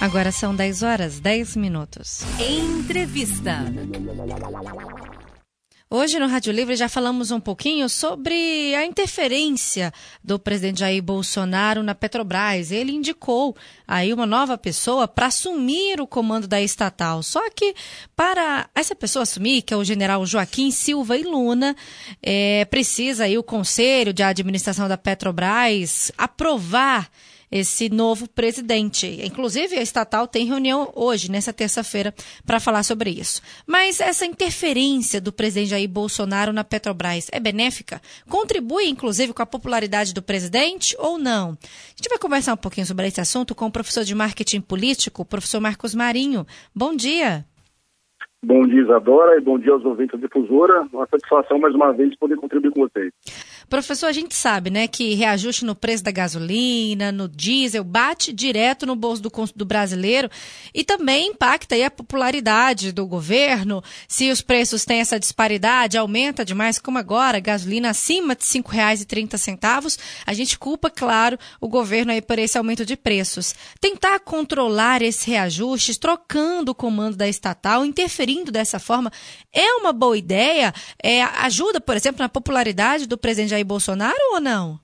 Agora são 10 horas 10 minutos. Entrevista. Hoje no Rádio Livre já falamos um pouquinho sobre a interferência do presidente Jair Bolsonaro na Petrobras. Ele indicou aí uma nova pessoa para assumir o comando da estatal. Só que para essa pessoa assumir, que é o general Joaquim Silva e Luna, é, precisa aí o Conselho de Administração da Petrobras aprovar esse novo presidente. Inclusive, a estatal tem reunião hoje, nessa terça-feira, para falar sobre isso. Mas essa interferência do presidente Jair Bolsonaro na Petrobras é benéfica? Contribui, inclusive, com a popularidade do presidente ou não? A gente vai conversar um pouquinho sobre esse assunto com o professor de marketing político, o professor Marcos Marinho. Bom dia. Bom dia, Isadora, e bom dia aos ouvintes da difusora. Uma satisfação, mais uma vez, poder contribuir com vocês. Professor, a gente sabe, né, que reajuste no preço da gasolina, no diesel, bate direto no bolso do, do brasileiro e também impacta aí a popularidade do governo. Se os preços têm essa disparidade, aumenta demais, como agora, gasolina acima de R$ 5,30, a gente culpa, claro, o governo aí por esse aumento de preços. Tentar controlar esses reajustes, trocando o comando da estatal, interferindo dessa forma, é uma boa ideia? É, ajuda, por exemplo, na popularidade do presidente Jair Bolsonaro ou não?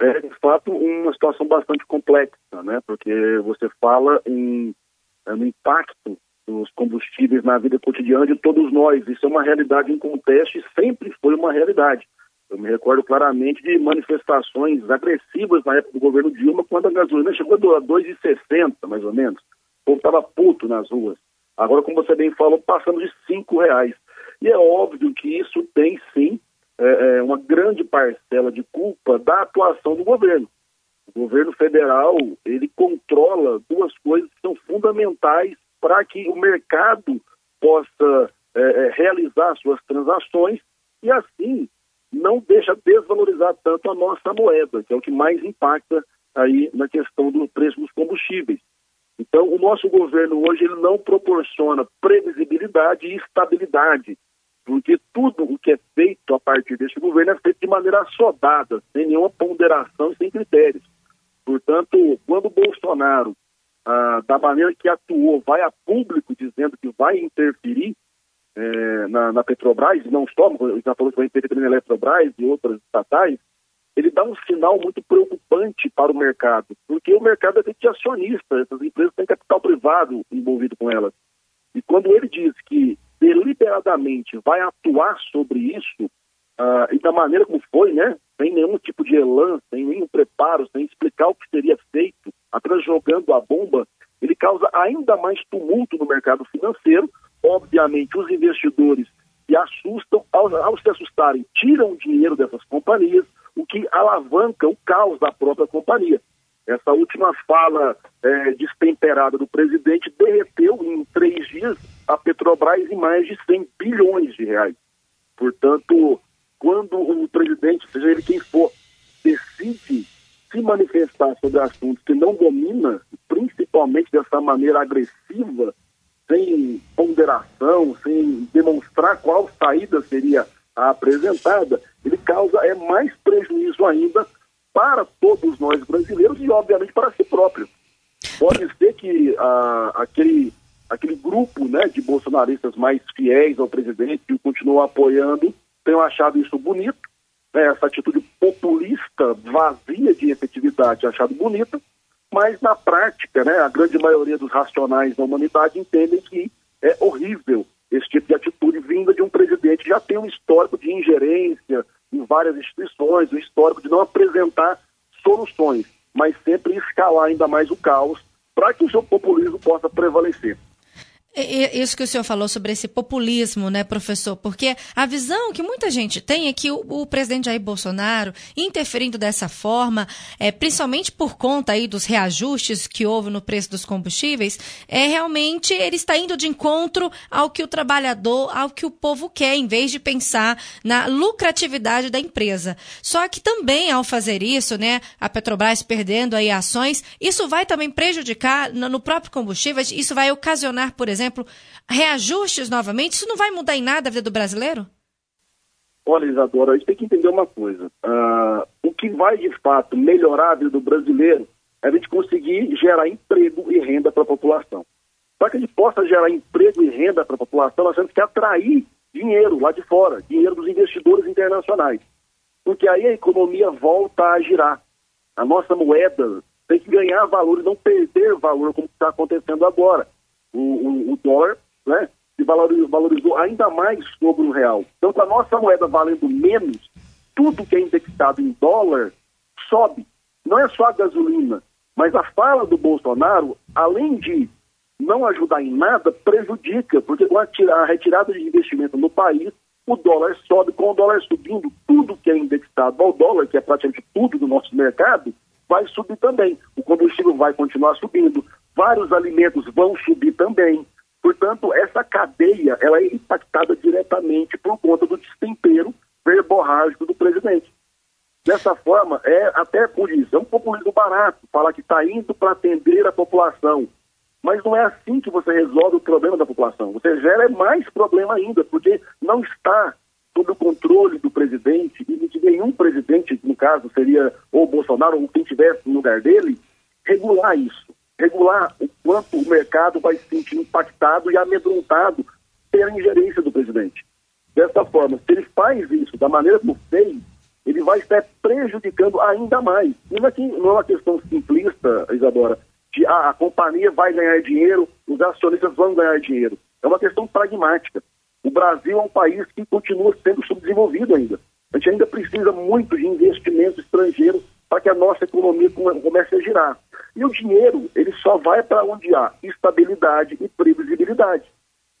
É de fato uma situação bastante complexa, né? Porque você fala em, é, no impacto dos combustíveis na vida cotidiana de todos nós. Isso é uma realidade em contexto e sempre foi uma realidade. Eu me recordo claramente de manifestações agressivas na época do governo Dilma, quando a gasolina chegou a 2,60, mais ou menos. O povo estava puto nas ruas. Agora, como você bem falou, passando de cinco reais. E é óbvio que isso tem sim é, é, uma grande parcela de culpa da atuação do governo. O governo federal ele controla duas coisas que são fundamentais para que o mercado possa é, é, realizar suas transações e assim não deixa desvalorizar tanto a nossa moeda, que é o que mais impacta aí na questão do preço dos combustíveis. Então, o nosso governo hoje ele não proporciona previsibilidade e estabilidade porque tudo o que é feito a partir deste governo é feito de maneira assodada, sem nenhuma ponderação e sem critérios. Portanto, quando o Bolsonaro, ah, da maneira que atuou, vai a público dizendo que vai interferir eh, na, na, Petrobras, não só, já falou que vai interferir na Eletrobras e outras estatais, ele dá um sinal muito preocupante para o mercado, porque o mercado é feito de acionista, essas empresas têm capital privado envolvido com elas. E quando ele diz que deliberadamente vai atuar sobre isso, uh, e da maneira como foi, né? Sem nenhum tipo de elan, sem nenhum preparo, sem explicar o que seria feito, apenas jogando a bomba, ele causa ainda mais tumulto no mercado financeiro. Obviamente, os investidores se assustam, ao, ao se assustarem, tiram o dinheiro dessas companhias, o que alavanca o caos da própria companhia. Essa última fala é, destemperada do presidente derreteu em três dias a Petrobras em mais de 100 bilhões de reais. Portanto, quando o presidente, seja ele quem for, decide se manifestar sobre assuntos que não domina, principalmente dessa maneira agressiva, sem ponderação, sem demonstrar qual saída seria a apresentada, ele causa é mais prejuízo ainda para todos nós brasileiros e, obviamente, para si próprio. Pode ser que ah, aquele, aquele grupo né, de bolsonaristas mais fiéis ao presidente que o continuam apoiando tenham achado isso bonito, né, essa atitude populista, vazia de efetividade, achado bonita, mas na prática, né, a grande maioria dos racionais da humanidade entendem que é horrível esse tipo de atitude vinda de um presidente que já tem um histórico de ingerência, várias instituições, o histórico de não apresentar soluções, mas sempre escalar ainda mais o caos para que o seu populismo possa prevalecer. Isso que o senhor falou sobre esse populismo, né, professor? Porque a visão que muita gente tem é que o, o presidente Jair Bolsonaro, interferindo dessa forma, é, principalmente por conta aí dos reajustes que houve no preço dos combustíveis, é realmente ele está indo de encontro ao que o trabalhador, ao que o povo quer, em vez de pensar na lucratividade da empresa. Só que também, ao fazer isso, né, a Petrobras perdendo aí ações, isso vai também prejudicar no, no próprio combustível, isso vai ocasionar, por exemplo, exemplo, reajustes novamente, isso não vai mudar em nada a vida do brasileiro? Olha, Isadora, a gente tem que entender uma coisa. Uh, o que vai de fato melhorar a vida do brasileiro a gente conseguir gerar emprego e renda para a população. Para que a gente possa gerar emprego e renda para a população, nós temos que atrair dinheiro lá de fora, dinheiro dos investidores internacionais. Porque aí a economia volta a girar. A nossa moeda tem que ganhar valor e não perder valor, como está acontecendo agora. O, o, o dólar né, se valorizou, valorizou ainda mais sobre o real. Então, com a nossa moeda valendo menos, tudo que é indexado em dólar sobe. Não é só a gasolina, mas a fala do Bolsonaro, além de não ajudar em nada, prejudica, porque com a retirada de investimento no país, o dólar sobe. Com o dólar subindo, tudo que é indexado ao dólar, que é praticamente tudo do nosso mercado, vai subir também. O combustível vai continuar subindo, vários alimentos vão subir também. Portanto, essa cadeia ela é impactada diretamente por conta do destempero verborrágico do presidente. Dessa forma, é até por isso, é um populismo barato falar que está indo para atender a população. Mas não é assim que você resolve o problema da população. Você gera mais problema ainda, porque não está sob o controle do presidente e de nenhum presidente, no caso seria ou Bolsonaro ou quem estivesse no lugar dele, regular isso. Regular o quanto o mercado vai se sentir impactado e amedrontado pela ingerência do presidente. Dessa forma, se ele faz isso da maneira como fez, ele vai estar prejudicando ainda mais. Não é, não é uma questão simplista, Isadora, de ah, a companhia vai ganhar dinheiro, os acionistas vão ganhar dinheiro. É uma questão pragmática. O Brasil é um país que continua sendo subdesenvolvido ainda. A gente ainda precisa muito de investimento estrangeiro para que a nossa economia comece a girar. E o dinheiro, ele só vai para onde há estabilidade e previsibilidade.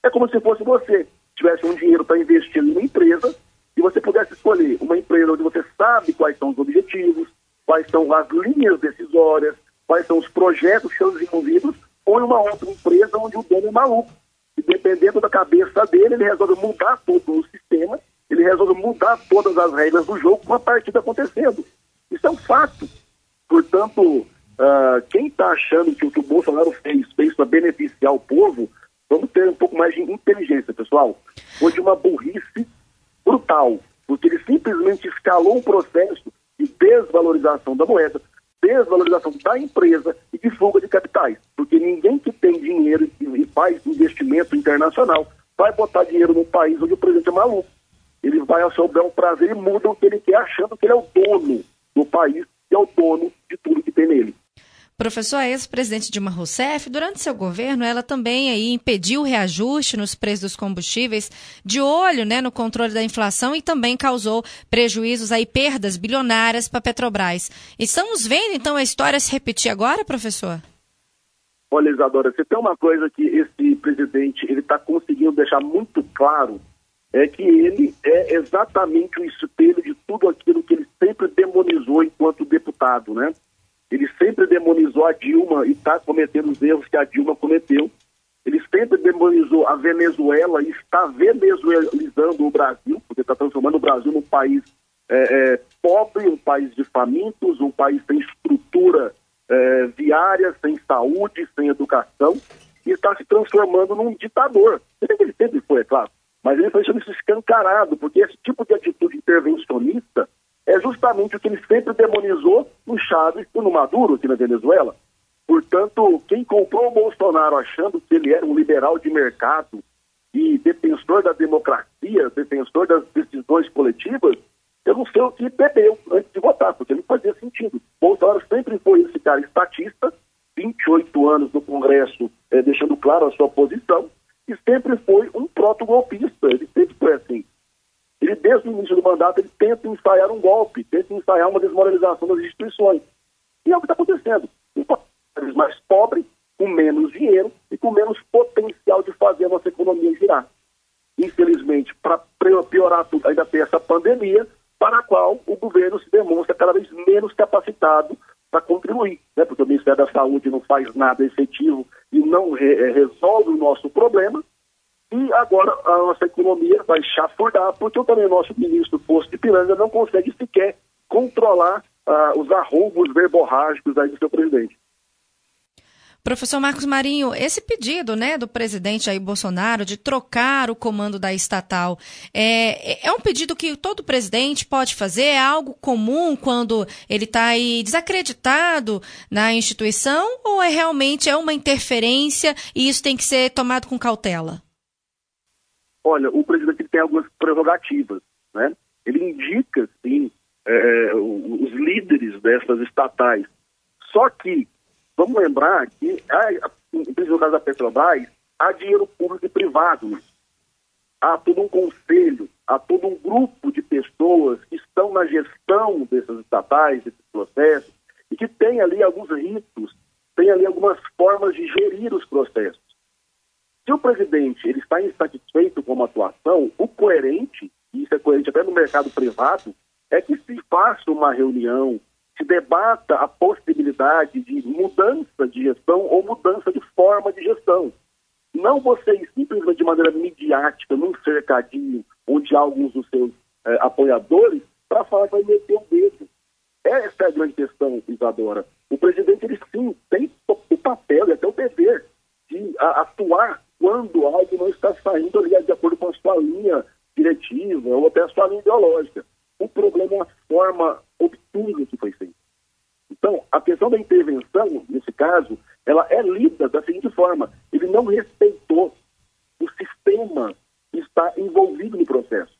É como se fosse você tivesse um dinheiro para investir em uma empresa e você pudesse escolher uma empresa onde você sabe quais são os objetivos, quais são as linhas decisórias, quais são os projetos que são desenvolvidos, ou em uma outra empresa onde o dono é maluco. E dependendo da cabeça dele, ele resolve mudar todo o sistema, ele resolve mudar todas as regras do jogo com a partida acontecendo. Isso é um fato. Portanto, uh, quem está achando que o que o Bolsonaro fez, fez para beneficiar o povo, vamos ter um pouco mais de inteligência, pessoal. Foi de uma burrice brutal, porque ele simplesmente escalou um processo de desvalorização da moeda, desvalorização da empresa e de fuga de capitais. Porque ninguém que tem dinheiro e faz investimento internacional vai botar dinheiro num país onde o presidente é maluco. Ele vai ao seu prazer e muda o que ele quer, achando que ele é o dono do país e é o dono de tudo que tem nele. Professor, a ex-presidente Dilma Rousseff, durante seu governo, ela também aí impediu o reajuste nos preços dos combustíveis, de olho né, no controle da inflação e também causou prejuízos aí, perdas bilionárias para a Petrobras. Estamos vendo, então, a história se repetir agora, professor? Olha, Isadora, você tem uma coisa que esse presidente ele está conseguindo deixar muito claro, é que ele é exatamente o espelho de tudo aquilo que ele sempre demonizou enquanto deputado, né? Ele sempre demonizou a Dilma e está cometendo os erros que a Dilma cometeu. Ele sempre demonizou a Venezuela e está venezuelizando o Brasil, porque está transformando o Brasil num país é, é, pobre, um país de famintos, um país sem estrutura é, viária, sem saúde, sem educação, e está se transformando num ditador. Ele sempre foi, é claro, mas ele foi sendo escancarado, porque esse tipo de atitude intervencionista é justamente o que ele sempre demonizou no Chávez e no Maduro aqui na Venezuela. Portanto, quem comprou o Bolsonaro achando que ele era um liberal de mercado e defensor da democracia, defensor das decisões coletivas, eu não sei o que bebeu antes de votar, porque não fazia sentido. Bolsonaro sempre foi esse cara estatista, 28 anos no Congresso, eh, deixando claro a sua posição, e sempre foi um proto-golpista, ele sempre foi assim. Ele, desde o início do mandato, ele tenta ensaiar um golpe, tenta ensaiar uma desmoralização das instituições. E é o que está acontecendo. Um país mais pobre, com menos dinheiro e com menos potencial de fazer a nossa economia girar. Infelizmente, para piorar tudo, ainda tem essa pandemia, para a qual o governo se demonstra cada vez menos capacitado para contribuir, né? porque o Ministério da Saúde não faz nada efetivo e não re resolve o nosso problema, e agora a nossa economia vai chafurdar, porque também o nosso ministro Posto de Piranga não consegue sequer controlar uh, os arrombos verborrágicos aí do seu presidente. Professor Marcos Marinho, esse pedido né, do presidente Jair Bolsonaro de trocar o comando da estatal é, é um pedido que todo presidente pode fazer? É algo comum quando ele está aí desacreditado na instituição ou é realmente é uma interferência e isso tem que ser tomado com cautela? Olha, o presidente tem algumas prerrogativas. Né? Ele indica, sim, é, os líderes dessas estatais. Só que Vamos lembrar que, no caso da Petrobras, há dinheiro público e privado. Há todo um conselho, há todo um grupo de pessoas que estão na gestão dessas estatais, desses processos, e que tem ali alguns ritos, tem ali algumas formas de gerir os processos. Se o presidente ele está insatisfeito com uma atuação, o coerente, e isso é coerente até no mercado privado, é que se faça uma reunião, se debata a possibilidade de mudança de gestão ou mudança de forma de gestão. Não vocês simplesmente de maneira midiática, num cercadinho, onde alguns dos seus eh, apoiadores, para falar que vai meter o dedo. Essa é a grande questão, Isadora. O presidente, ele sim, tem o papel e até o dever de a, atuar quando algo não está saindo ali de acordo com a sua linha diretiva ou até a sua linha ideológica. O problema é a forma obtusa que foi feita. Então, a questão da intervenção, nesse caso, ela é lida da seguinte forma: ele não respeitou o sistema que está envolvido no processo.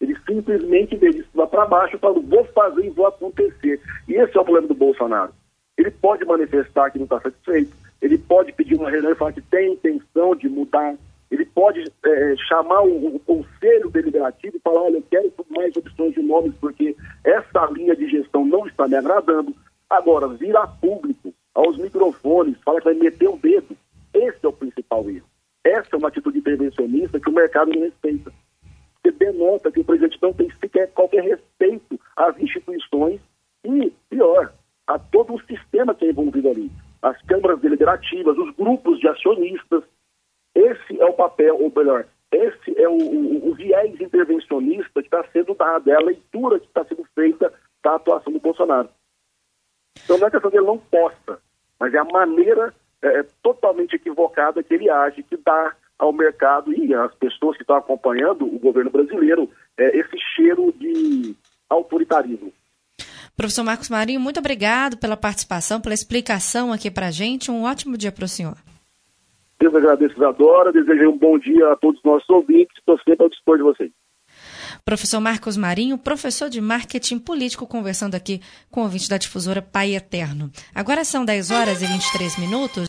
Ele simplesmente veio cima para baixo e falou: vou fazer e vou acontecer. E esse é o problema do Bolsonaro. Ele pode manifestar que não está satisfeito, ele pode pedir uma reunião e falar que tem intenção de mudar, ele pode é, chamar o, o, conselho deliberativo e falar: olha, eu quero mais opções de nomes porque essa linha de gestão não está me agradando. Agora, vir a público, aos microfones, fala que vai meter o dedo, esse é o principal erro. Essa é uma atitude intervencionista que o mercado não respeita. Você denota que o presidente não tem sequer qualquer respeito às instituições e, pior, a todo o sistema que é envolvido ali. As câmaras deliberativas, os grupos de acionistas. Esse é o papel, ou melhor, esse é o, o, o viés intervencionista que está sendo dado, é a leitura que está sendo feita da atuação do Bolsonaro. Então não é questão que ele não possa, mas é a maneira é, é, totalmente equivocada que ele age, que dá ao mercado e às pessoas que estão acompanhando o governo brasileiro é, esse cheiro de autoritarismo. Professor Marcos Marinho, muito obrigado pela participação, pela explicação aqui para a gente. Um ótimo dia para o senhor. Eu agradeço, Isadora. Desejo um bom dia a todos os nossos ouvintes. Estou sempre ao dispor de vocês. Professor Marcos Marinho, professor de marketing político, conversando aqui com o ouvinte da difusora Pai Eterno. Agora são 10 horas e 23 minutos.